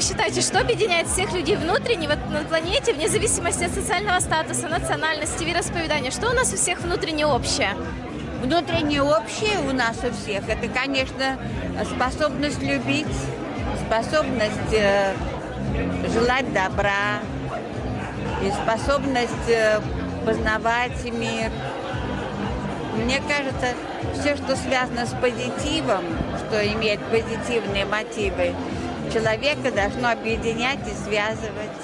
вы считаете, что объединяет всех людей внутренне вот на планете, вне зависимости от социального статуса, национальности, вероисповедания? Что у нас у всех внутренне общее? Внутреннее общее у нас у всех, это, конечно, способность любить, способность э, желать добра и способность э, познавать мир. Мне кажется, все, что связано с позитивом, что имеет позитивные мотивы, человека должно объединять и связывать.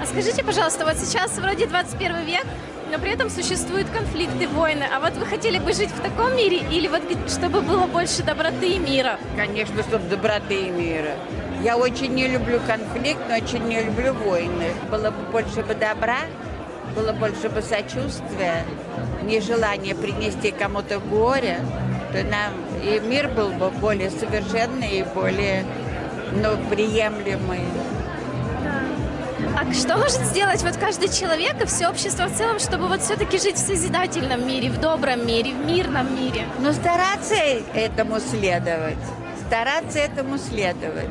А скажите, пожалуйста, вот сейчас вроде 21 век, но при этом существуют конфликты, войны. А вот вы хотели бы жить в таком мире или вот чтобы было больше доброты и мира? Конечно, чтобы доброты и мира. Я очень не люблю конфликт, но очень не люблю войны. Было бы больше бы добра, было больше бы сочувствия, нежелание принести кому-то горе, нам и мир был бы более совершенный и более ну, приемлемый. А что может сделать вот каждый человек и все общество в целом, чтобы вот все-таки жить в созидательном мире, в добром мире, в мирном мире? Но стараться этому следовать, стараться этому следовать.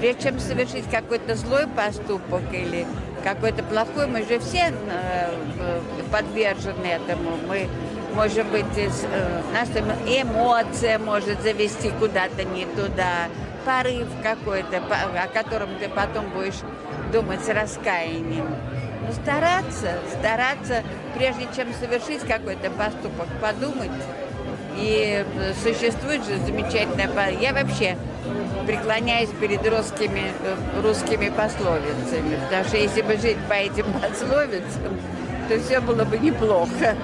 Прежде чем совершить какой-то злой поступок или какой-то плохой, мы же все э, подвержены этому. Мы, может быть, э, наша эмоция может завести куда-то не туда, порыв какой-то, о котором ты потом будешь думать с раскаянием. Но стараться, стараться, прежде чем совершить какой-то поступок, подумать. И э, существует же замечательная... Я вообще преклоняюсь перед русскими, э, русскими пословицами, потому что если бы жить по этим пословицам, то все было бы неплохо.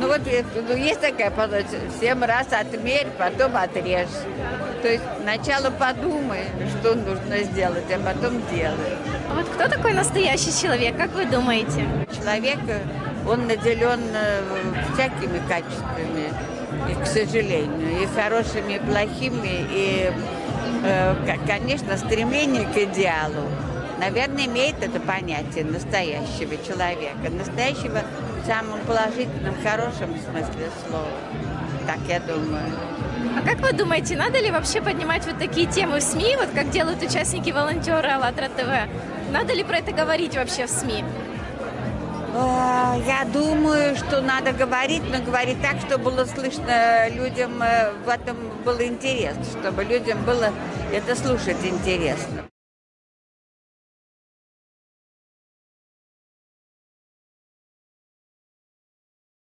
Ну вот э, ну, есть такая пословица, всем раз отмерь, потом отрежь. То есть сначала подумай, что нужно сделать, а потом делай. А вот кто такой настоящий человек, как вы думаете? Человек, э, он наделен э, всякими качествами, и, к сожалению, и хорошими, и плохими, и, конечно, стремление к идеалу. Наверное, имеет это понятие настоящего человека, настоящего в самом положительном, хорошем смысле слова. Так я думаю. А как вы думаете, надо ли вообще поднимать вот такие темы в СМИ, вот как делают участники волонтеры АЛЛАТРА ТВ? Надо ли про это говорить вообще в СМИ? А, Я думаю, что надо говорить, но говорить так, чтобы было слышно людям, э, в этом был интерес, чтобы людям было это слушать интересно.